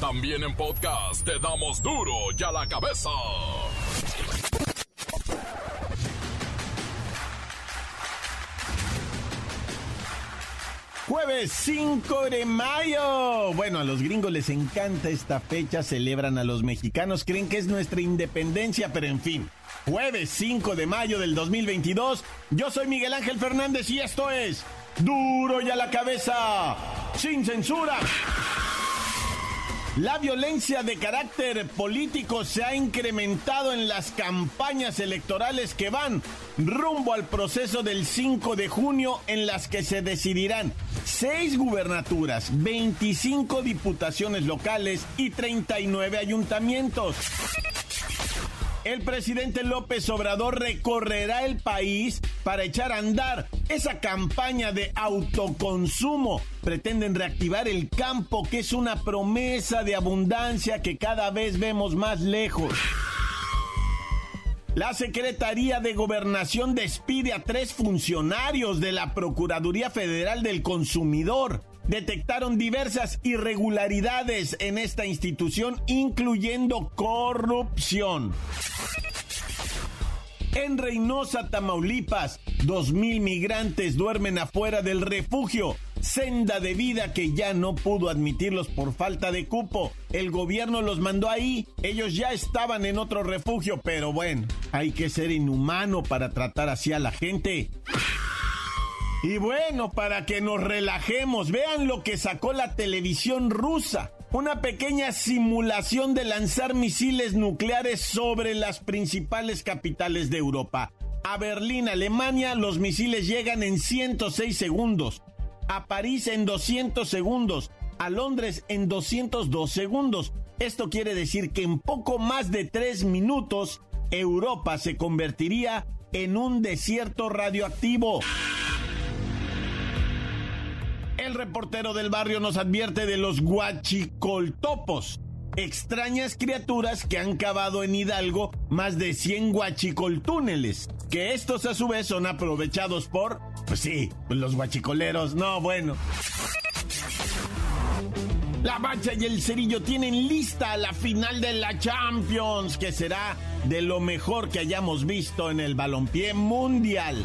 También en podcast te damos duro y a la cabeza. Jueves 5 de mayo. Bueno, a los gringos les encanta esta fecha, celebran a los mexicanos, creen que es nuestra independencia, pero en fin. Jueves 5 de mayo del 2022. Yo soy Miguel Ángel Fernández y esto es Duro y a la cabeza, sin censura. La violencia de carácter político se ha incrementado en las campañas electorales que van rumbo al proceso del 5 de junio en las que se decidirán seis gubernaturas, 25 diputaciones locales y 39 ayuntamientos. El presidente López Obrador recorrerá el país para echar a andar esa campaña de autoconsumo. Pretenden reactivar el campo, que es una promesa de abundancia que cada vez vemos más lejos. La Secretaría de Gobernación despide a tres funcionarios de la Procuraduría Federal del Consumidor. Detectaron diversas irregularidades en esta institución, incluyendo corrupción. En Reynosa, Tamaulipas, dos mil migrantes duermen afuera del refugio. Senda de vida que ya no pudo admitirlos por falta de cupo. El gobierno los mandó ahí. Ellos ya estaban en otro refugio, pero bueno, hay que ser inhumano para tratar así a la gente. Y bueno, para que nos relajemos, vean lo que sacó la televisión rusa. Una pequeña simulación de lanzar misiles nucleares sobre las principales capitales de Europa. A Berlín, Alemania, los misiles llegan en 106 segundos. A París en 200 segundos. A Londres en 202 segundos. Esto quiere decir que en poco más de 3 minutos, Europa se convertiría en un desierto radioactivo. El reportero del barrio nos advierte de los guachicoltopos, extrañas criaturas que han cavado en Hidalgo más de 100 guachicoltúneles, que estos a su vez son aprovechados por, pues sí, los guachicoleros, no, bueno. La Bacha y el Cerillo tienen lista la final de la Champions, que será de lo mejor que hayamos visto en el balompié mundial.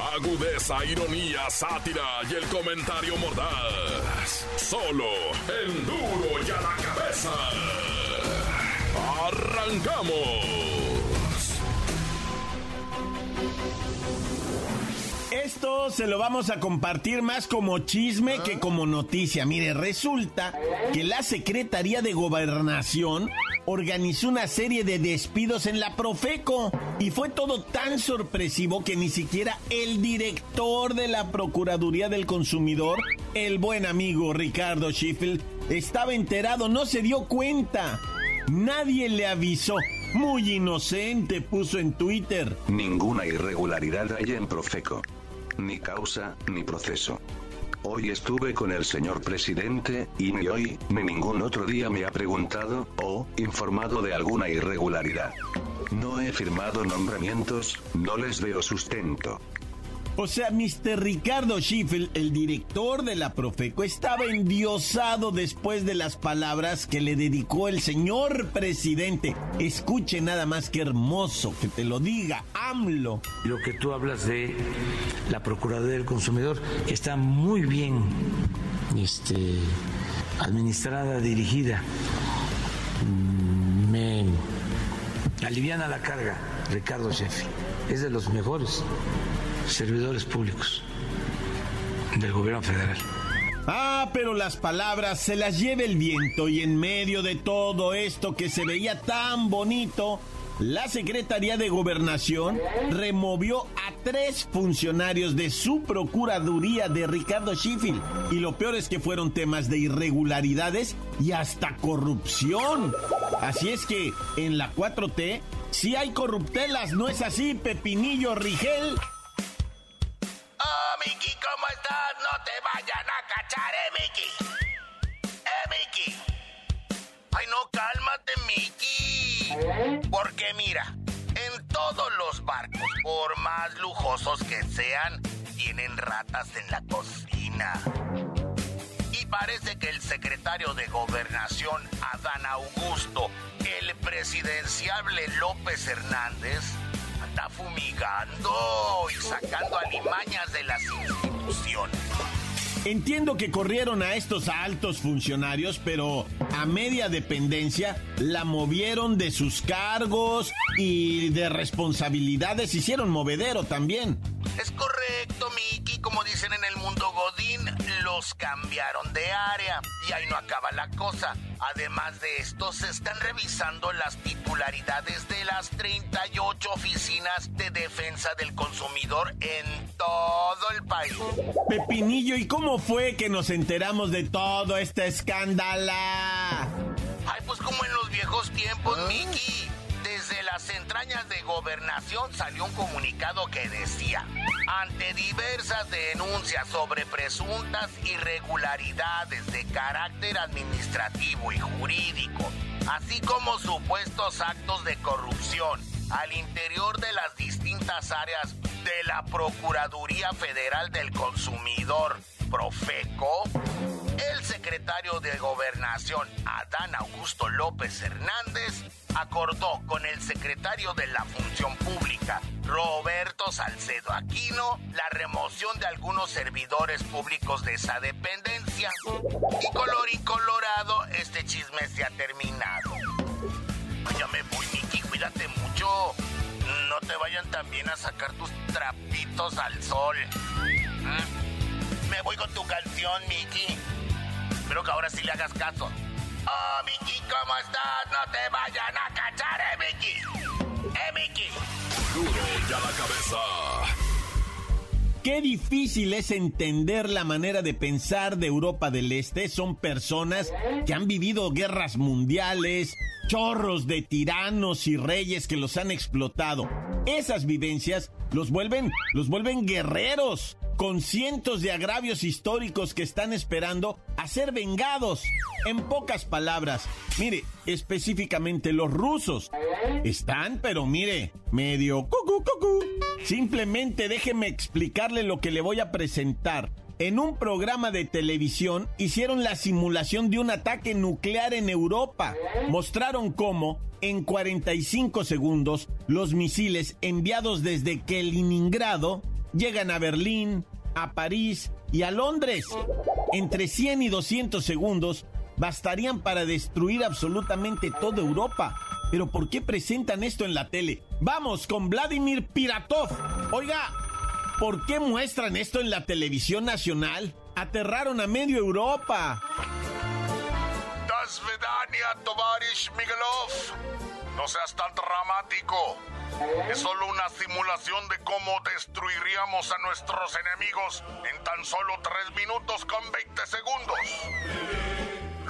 Agudeza, ironía, sátira y el comentario mordaz. Solo el duro y a la cabeza. ¡Arrancamos! Esto se lo vamos a compartir más como chisme que como noticia. Mire, resulta que la Secretaría de Gobernación organizó una serie de despidos en la Profeco y fue todo tan sorpresivo que ni siquiera el director de la Procuraduría del Consumidor, el buen amigo Ricardo Schiffel, estaba enterado, no se dio cuenta. Nadie le avisó. Muy inocente puso en Twitter. Ninguna irregularidad hay en Profeco. Ni causa, ni proceso. Hoy estuve con el señor presidente, y ni hoy, ni ningún otro día me ha preguntado, o, informado de alguna irregularidad. No he firmado nombramientos, no les veo sustento. O sea, Mr. Ricardo Schiffel, el director de la Profeco, estaba endiosado después de las palabras que le dedicó el señor presidente. Escuche nada más que hermoso que te lo diga, AMLO. Lo que tú hablas de la Procuraduría del Consumidor está muy bien este, administrada, dirigida. Mm, Me aliviana la carga, Ricardo Schiffel. Es de los mejores servidores públicos del gobierno federal. Ah, pero las palabras se las lleva el viento y en medio de todo esto que se veía tan bonito, la Secretaría de Gobernación removió a tres funcionarios de su Procuraduría de Ricardo Schiffel. Y lo peor es que fueron temas de irregularidades y hasta corrupción. Así es que en la 4T si hay corruptelas, ¿no es así, Pepinillo Rigel? Miki, ¿cómo estás? No te vayan a cachar, eh, Miki. Eh, Miki. Ay, no, cálmate, Miki. Porque mira, en todos los barcos, por más lujosos que sean, tienen ratas en la cocina. Y parece que el secretario de Gobernación, Adán Augusto, el presidenciable López Hernández, anda fumigando y sacando alimañas de las instituciones. Entiendo que corrieron a estos altos funcionarios, pero a media dependencia la movieron de sus cargos y de responsabilidades, hicieron movedero también. Es correcto, Miki, como dicen en el mundo Godín, los cambiaron de área y ahí no acaba la cosa. Además de esto, se están revisando las titularidades de las 38 oficinas de defensa del consumidor en todo el país. Pepinillo, ¿y cómo fue que nos enteramos de todo este escándalo? Ay, pues como en los viejos tiempos, Miki. Desde las entrañas de gobernación salió un comunicado que decía, ante diversas denuncias sobre presuntas irregularidades de carácter administrativo y jurídico, así como supuestos actos de corrupción al interior de las distintas áreas de la Procuraduría Federal del Consumidor, Profeco, el secretario de Gobernación, Adán Augusto López Hernández, acordó con el secretario de la Función Pública, Roberto Salcedo Aquino, la remoción de algunos servidores públicos de esa dependencia. Y colorín colorado, este chisme se ha terminado. Voy, cuídate mucho. No te vayan también a sacar tus trapitos al sol. ¿Mm? Me voy con tu canción, Miki. Espero que ahora sí le hagas caso. Oh, Miki, ¿cómo estás? No te vayan a cachar, eh, Miki. Eh, Miki. Duro ya la cabeza. Qué difícil es entender la manera de pensar de Europa del Este. Son personas que han vivido guerras mundiales, chorros de tiranos y reyes que los han explotado. Esas vivencias los vuelven, los vuelven guerreros, con cientos de agravios históricos que están esperando a ser vengados. En pocas palabras, mire, específicamente los rusos están, pero mire, medio cucu cucu. Simplemente déjeme explicarle lo que le voy a presentar en un programa de televisión hicieron la simulación de un ataque nuclear en Europa. Mostraron cómo, en 45 segundos, los misiles enviados desde Kaliningrado llegan a Berlín, a París y a Londres. Entre 100 y 200 segundos bastarían para destruir absolutamente toda Europa. Pero ¿por qué presentan esto en la tele? Vamos con Vladimir Piratov. Oiga, ¿Por qué muestran esto en la televisión nacional? Aterraron a medio Europa. No seas tan dramático. Es solo una simulación de cómo destruiríamos a nuestros enemigos en tan solo 3 minutos con 20 segundos.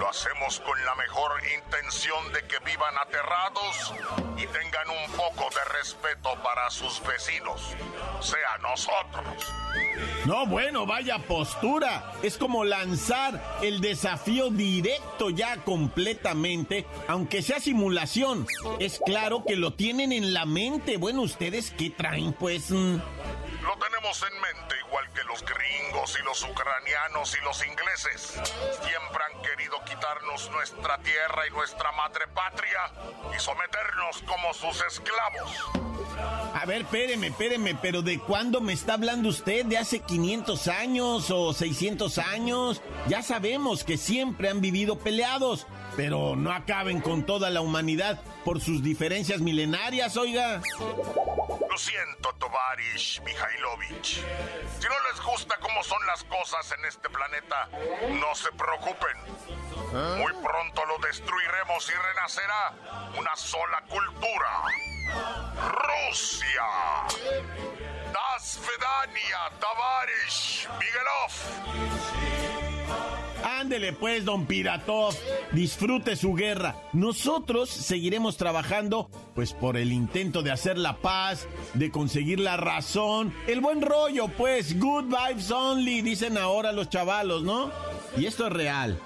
Lo hacemos con la mejor intención de que vivan aterrados y tengan un poco de respeto para sus vecinos, sea nosotros. No, bueno, vaya postura. Es como lanzar el desafío directo ya completamente, aunque sea simulación. Es claro que lo tienen en la mente. Bueno, ustedes qué traen, pues... Lo tenemos en mente igual que los gringos y los ucranianos y los ingleses. Siempre han querido quitarnos nuestra tierra y nuestra madre patria y someternos como sus esclavos. A ver, espéreme, espéreme, pero ¿de cuándo me está hablando usted? ¿De hace 500 años o 600 años? Ya sabemos que siempre han vivido peleados, pero no acaben con toda la humanidad por sus diferencias milenarias, oiga. Lo siento, Tovarish Mikhailovich. Si no les gusta cómo son las cosas en este planeta, no se preocupen. Muy pronto lo destruiremos y renacerá una sola cultura. Rusia. Das Vedania, Tavarish Miguelov. Ándele pues, don Piratov, disfrute su guerra. Nosotros seguiremos trabajando, pues por el intento de hacer la paz, de conseguir la razón, el buen rollo, pues, good vibes only, dicen ahora los chavalos, ¿no? Y esto es real.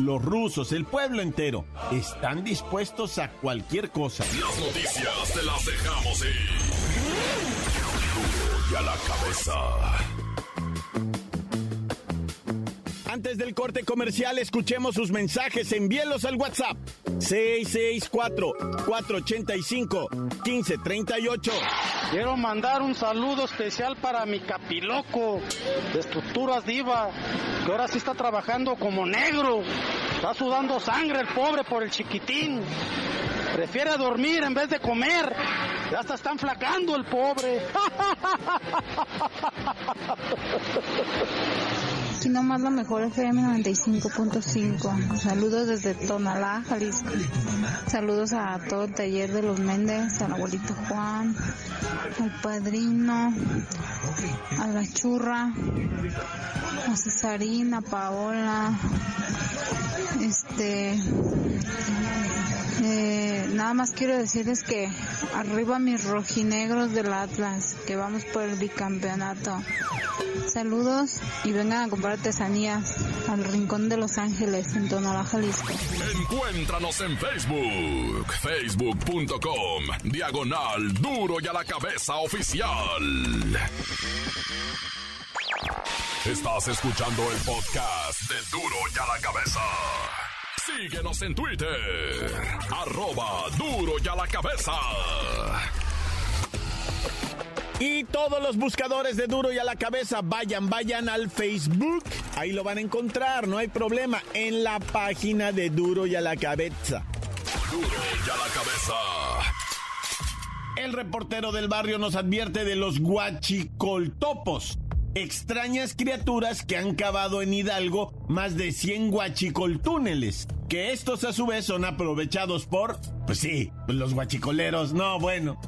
Los rusos, el pueblo entero, están dispuestos a cualquier cosa. Las noticias te las dejamos. Y a la cabeza. Antes del corte comercial, escuchemos sus mensajes. Envíelos al WhatsApp 664-485-1538. Quiero mandar un saludo especial para mi capiloco de estructuras diva, que ahora sí está trabajando como negro. Está sudando sangre el pobre por el chiquitín. Prefiere dormir en vez de comer. Ya hasta está enflacando el pobre. Aquí nomás la mejor FM 95.5. Saludos desde Tonalá, Jalisco. Saludos a todo el taller de los Méndez, al abuelito Juan, al padrino, a la churra, a Cesarina, a Paola, este, eh, nada más quiero decirles que arriba mis rojinegros del Atlas, que vamos por el bicampeonato. Saludos y vengan a comprar artesanías al Rincón de Los Ángeles en Tonalá, Jalisco. Encuéntranos en Facebook, facebook.com, diagonal duro y a la cabeza oficial. Estás escuchando el podcast de duro y a la cabeza. Síguenos en Twitter, arroba duro y a la cabeza. Y todos los buscadores de Duro y a la cabeza, vayan, vayan al Facebook. Ahí lo van a encontrar, no hay problema. En la página de Duro y a la cabeza. Duro y a la cabeza. El reportero del barrio nos advierte de los guachicoltopos. Extrañas criaturas que han cavado en Hidalgo más de 100 guachicoltúneles. Que estos a su vez son aprovechados por, pues sí, los guachicoleros. No, bueno.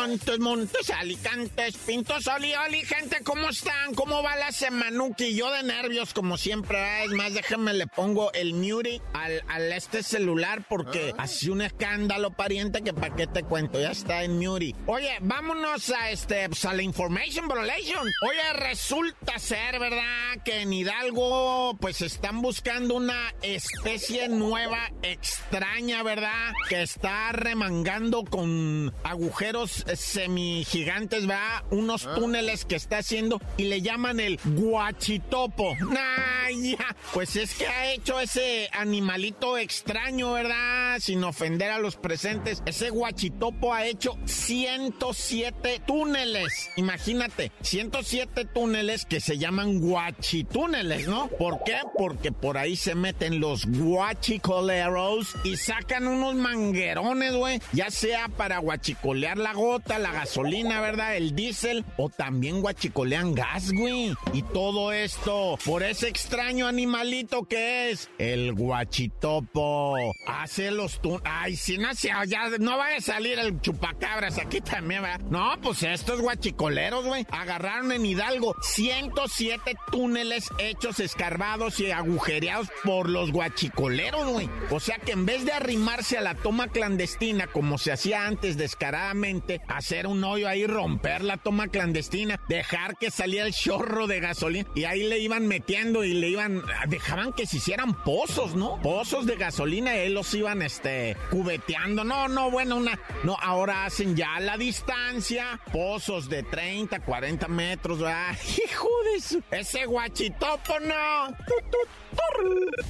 Montes, Montes, Alicantes, Pintos, Oli, Oli, gente, ¿cómo están? ¿Cómo va la semanuki? Yo de nervios, como siempre, es más, déjenme le pongo el mute al, al este celular porque así un escándalo, pariente, que pa' qué te cuento, ya está en mute. Oye, vámonos a este, pues, a la information violation. Oye, resulta ser, ¿verdad? Que en Hidalgo, pues están buscando una especie nueva, extraña, ¿verdad? Que está remangando con agujeros semigigantes, va unos túneles que está haciendo y le llaman el guachitopo. Nah, ya. Pues es que ha hecho ese animalito extraño, ¿verdad? Sin ofender a los presentes. Ese guachitopo ha hecho 107 túneles. Imagínate, 107 túneles que se llaman guachitúneles, ¿no? ¿Por qué? Porque por ahí se meten los guachicoleros y sacan unos manguerones, güey. Ya sea para guachicolear la la gasolina, ¿verdad? El diésel o también guachicolean gas, güey. Y todo esto por ese extraño animalito que es el guachitopo. Hace los tú. Ay, si no se ya no va a salir el chupacabras aquí también, ¿verdad? No, pues estos guachicoleros, güey, agarraron en Hidalgo 107 túneles hechos escarbados y agujereados por los guachicoleros, güey. O sea que en vez de arrimarse a la toma clandestina como se hacía antes descaradamente, hacer un hoyo ahí, romper la toma clandestina, dejar que saliera el chorro de gasolina y ahí le iban metiendo y le iban, dejaban que se hicieran pozos, ¿no? Pozos de gasolina y ahí los iban, este, cubeteando. No, no, bueno, una, no, ahora hacen ya la distancia, pozos de 30, 40 metros, ¿verdad? Hijo de su, ese guachitopo, no.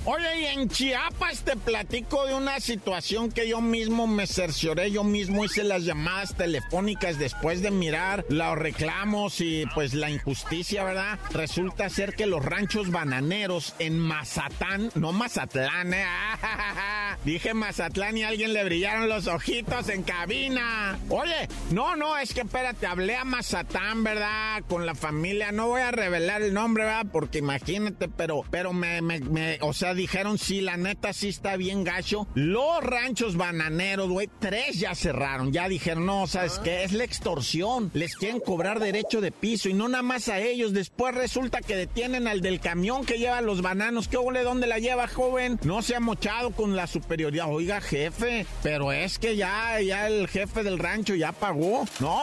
Oye, y en Chiapas te platico de una situación que yo mismo me cercioré, yo mismo hice las llamadas telefónicas telefónicas después de mirar los reclamos y pues la injusticia, ¿verdad? Resulta ser que los ranchos bananeros en Mazatán, no Mazatlán, ¿eh? Dije Mazatlán y a alguien le brillaron los ojitos en cabina. Oye, no, no, es que espérate, hablé a Mazatán, ¿verdad? Con la familia, no voy a revelar el nombre, ¿verdad? Porque imagínate, pero, pero me, me, me o sea, dijeron, sí, la neta sí está bien gacho. Los ranchos bananeros, güey, tres ya cerraron, ya dijeron, no, ¿sabes qué? Es la extorsión, les quieren cobrar derecho de piso y no nada más a ellos, después resulta que detienen al del camión que lleva los bananos, ¿qué ole, dónde la lleva, joven? No se ha mochado con la superioridad, oiga, jefe, pero es que ya, ya el jefe del rancho ya pagó, no,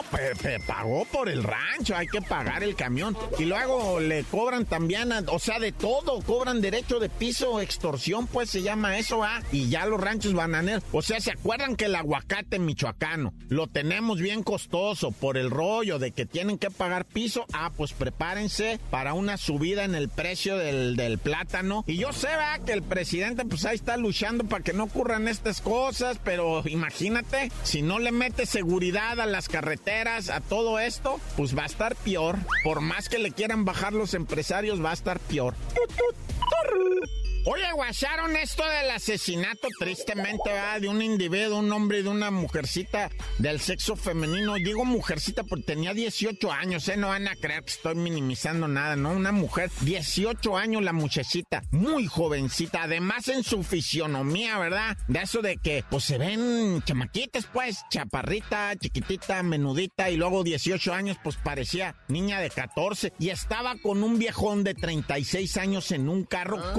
pagó por el rancho, hay que pagar el camión y luego le cobran también, o sea, de todo, cobran derecho de piso, extorsión, pues se llama eso, ¿ah? Y ya los ranchos bananeros, o sea, ¿se acuerdan que el aguacate michoacano lo tenemos bien costoso por el rollo de que tienen que pagar piso? Ah, pues prepárense para una subida en el precio del, plátano. Y yo sé. Que el presidente, pues ahí está luchando para que no ocurran estas cosas, pero imagínate, si no le mete seguridad a las carreteras, a todo esto, pues va a estar peor. Por más que le quieran bajar los empresarios, va a estar peor. Oye, guacharon esto del asesinato, tristemente, ¿verdad? de un individuo, un hombre y de una mujercita del sexo femenino. Digo mujercita porque tenía 18 años, ¿eh? No van a creer que estoy minimizando nada, ¿no? Una mujer, 18 años la muchachita, muy jovencita, además en su fisionomía, ¿verdad? De eso de que, pues se ven chamaquitas, pues, chaparrita, chiquitita, menudita, y luego 18 años, pues parecía niña de 14, y estaba con un viejón de 36 años en un carro ah.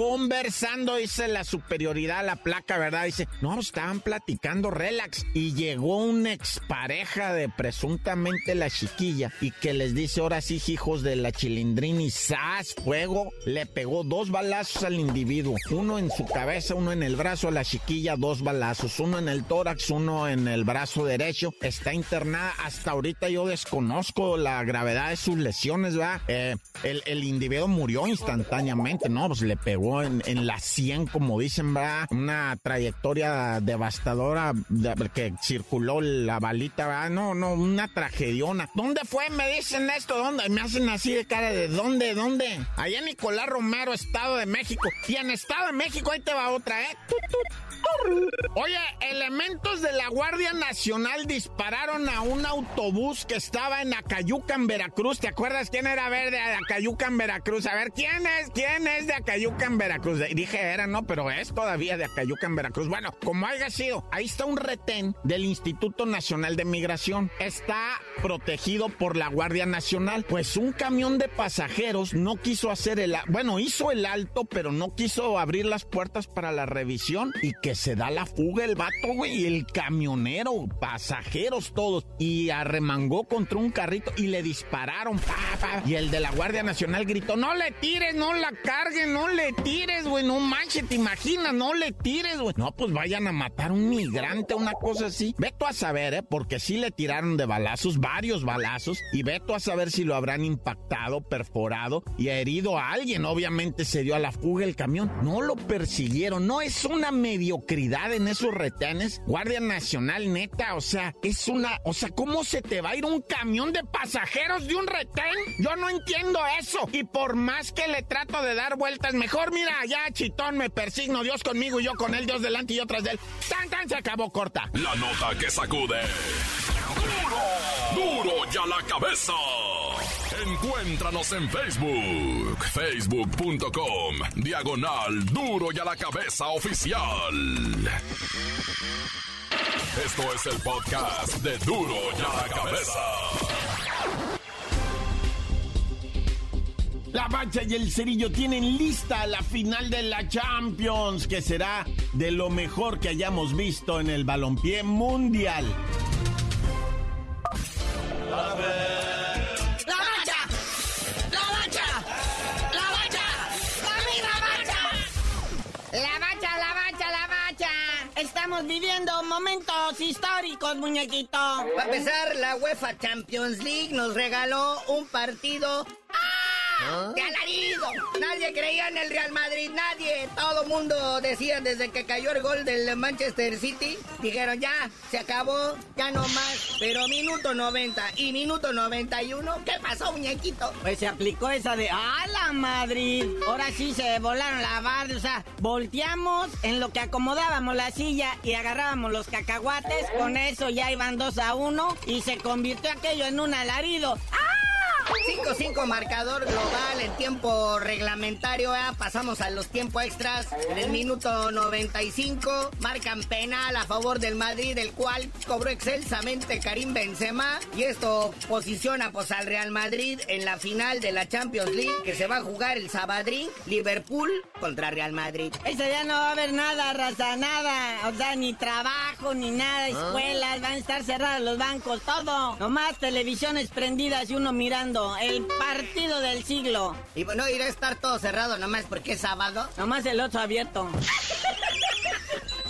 Conversando dice la superioridad a la placa, ¿verdad? Dice, no, estaban platicando relax. Y llegó una expareja de presuntamente la chiquilla y que les dice, ahora sí, hijos de la chilindrina y ¡zas! Fuego. Le pegó dos balazos al individuo. Uno en su cabeza, uno en el brazo. A la chiquilla, dos balazos. Uno en el tórax, uno en el brazo derecho. Está internada. Hasta ahorita yo desconozco la gravedad de sus lesiones, ¿verdad? Eh, el, el, individuo murió instantáneamente, ¿no? Pues le pegó en, en la 100, como dicen, va Una trayectoria devastadora que circuló la balita, ¿verdad? No, no, una tragediona. ¿Dónde fue? Me dicen esto, ¿dónde? Me hacen así de cara de ¿dónde? ¿Dónde? Allá en Nicolás Romero, Estado de México. Y en Estado de México, ahí te va otra, ¿eh? Oye, elementos de la Guardia Nacional dispararon a un autobús que estaba en Acayuca, en Veracruz. ¿Te acuerdas quién era verde de Acayuca, en Veracruz? A ver, ¿quién es? ¿Quién es de Acayuca, en Veracruz? Dije era, no, pero es todavía de Acayuca, en Veracruz. Bueno, como haya sido, ahí está un retén del Instituto Nacional de Migración. Está protegido por la Guardia Nacional. Pues un camión de pasajeros no quiso hacer el... Bueno, hizo el alto, pero no quiso abrir las puertas para la revisión y que se da la fuga el vato, güey, el camionero, pasajeros todos, y arremangó contra un carrito y le dispararon, y el de la Guardia Nacional gritó, no le tires, no la cargues, no le tires, güey, no manches, te imaginas, no le tires, güey. No, pues vayan a matar a un migrante, una cosa así. Veto a saber, ¿eh? Porque sí le tiraron de balazos, varios balazos, y veto a saber si lo habrán impactado, perforado y herido a alguien. Obviamente se dio a la fuga el camión. No lo persiguieron, no es una medio en esos retenes. Guardia Nacional, neta, o sea, es una. O sea, ¿cómo se te va a ir un camión de pasajeros de un retén? Yo no entiendo eso. Y por más que le trato de dar vueltas, mejor mira, ya chitón, me persigno, Dios conmigo y yo con él, Dios delante y yo tras de él. ¡Tan, tan! Se acabó corta. La nota que sacude. ¡Duro! ¡Duro ya la cabeza! Encuéntranos en Facebook, facebook.com, diagonal duro y a la cabeza oficial. Esto es el podcast de duro y a la cabeza. La Bacha y el Cerillo tienen lista la final de la Champions, que será de lo mejor que hayamos visto en el balompié mundial. Viviendo momentos históricos, muñequito. Para empezar, la UEFA Champions League nos regaló un partido ¡De alarido! Nadie creía en el Real Madrid, nadie. Todo mundo decía desde que cayó el gol del Manchester City. Dijeron ya, se acabó, ya no más. Pero minuto 90 y minuto 91, ¿qué pasó, muñequito? Pues se aplicó esa de ¡Ah, la Madrid! Ahora sí se volaron la barra, o sea, volteamos en lo que acomodábamos la silla y agarrábamos los cacahuates. Con eso ya iban 2 a 1 y se convirtió aquello en un alarido. ¡Ah! 5-5 marcador global en tiempo reglamentario. ¿eh? Pasamos a los tiempos extras. En el minuto 95 marcan penal a favor del Madrid, el cual cobró excelsamente Karim Benzema. Y esto posiciona pues, al Real Madrid en la final de la Champions League que se va a jugar el Sabadrín, Liverpool contra Real Madrid. Ese día no va a haber nada, raza, nada. O sea, ni trabajo, ni nada, escuelas, van a estar cerrados los bancos, todo. Nomás televisiones prendidas y uno mirando el partido del siglo. Y bueno, irá a estar todo cerrado nomás porque es sábado. Nomás el otro abierto.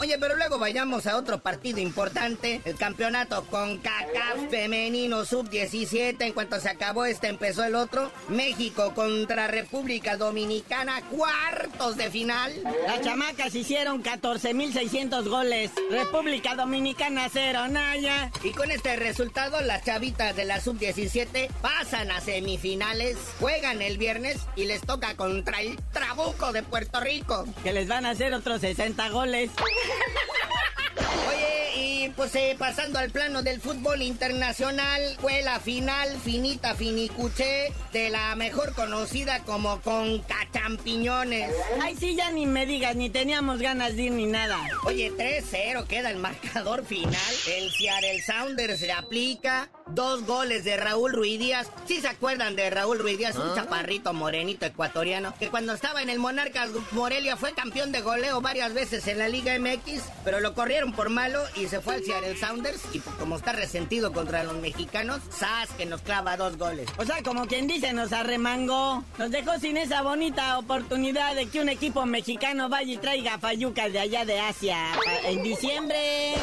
Oye, pero luego vayamos a otro partido importante, el campeonato con CACAF femenino sub-17. En cuanto se acabó este, empezó el otro. México contra República Dominicana, cuartos de final. Las chamacas hicieron 14.600 goles. República Dominicana cero, Naya. Y con este resultado, las chavitas de la sub-17 pasan a semifinales, juegan el viernes y les toca contra el Trabuco de Puerto Rico. Que les van a hacer otros 60 goles. Oye, y pues eh, pasando al plano del fútbol internacional, fue la final finita finicuche de la mejor conocida como con cachampiñones. Ay, sí, ya ni me digas, ni teníamos ganas de ir ni nada. Oye, 3-0 queda el marcador final. El Seattle Sounders se aplica. Dos goles de Raúl Ruiz Díaz. ¿Sí se acuerdan de Raúl Ruiz Díaz? Un chaparrito morenito ecuatoriano que cuando estaba en el Monarcas Morelia fue campeón de goleo varias veces en la Liga MX, pero lo corrieron por malo y se fue al Seattle Sounders y pues, como está resentido contra los mexicanos, ¡zas! que nos clava dos goles. O sea, como quien dice, nos arremangó. Nos dejó sin esa bonita oportunidad de que un equipo mexicano vaya y traiga fayucas de allá de Asia. En diciembre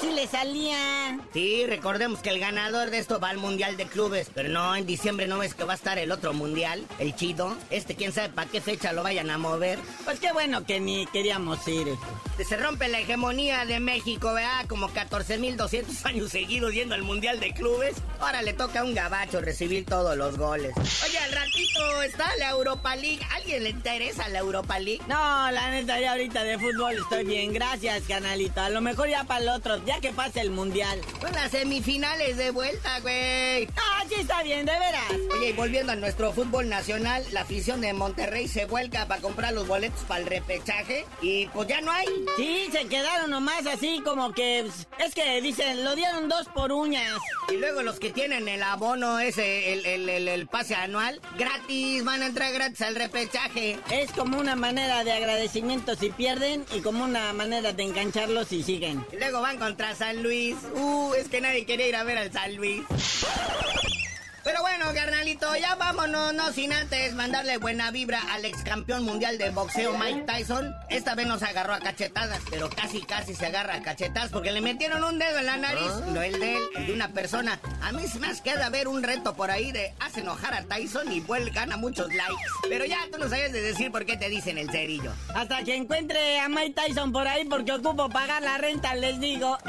sí le salía. Sí, recordemos que el ganador de esto va al Mundial de Clubes, pero no, en diciembre no ves que va a estar el otro Mundial, el chido. Este quién sabe para qué fecha lo vayan a mover. Pues qué bueno que ni queríamos ir. Se rompe la hegemonía de México, ¿verdad? Como 14.200 años seguidos yendo al Mundial de Clubes. Ahora le toca a un gabacho recibir todos los goles. Oye, al ratito está la Europa League. ¿Alguien le interesa la Europa League? No, la neta, ya ahorita de fútbol estoy bien. Gracias, canalito. A lo mejor ya para el otro, ya que pase el mundial. Son las semifinales de vuelta, güey. Ah, sí está bien, de veras. Oye, y volviendo a nuestro fútbol nacional, la afición de Monterrey se vuelca para comprar los boletos para el repechaje y pues ya no hay. Sí, se quedaron nomás así como que... Es que dicen, lo dieron dos por uñas. Y luego los que tienen el abono ese, el, el- el- el pase anual, gratis, van a entrar gratis al repechaje. Es como una manera de agradecimiento si pierden y como una manera de engancharlos si siguen. Y luego van contra San Luis. Uh, es que nadie quería ir a ver al San Luis. Pero bueno, carnalito, ya vámonos, no sin antes mandarle buena vibra al ex campeón mundial de boxeo Mike Tyson. Esta vez nos agarró a cachetadas, pero casi casi se agarra a cachetadas porque le metieron un dedo en la nariz, no el de él, el de una persona. A mí se me hace queda ver un reto por ahí de hace enojar a Tyson y vuelve gana muchos likes. Pero ya tú no sabes de decir por qué te dicen el cerillo. Hasta que encuentre a Mike Tyson por ahí porque ocupo pagar la renta, les digo.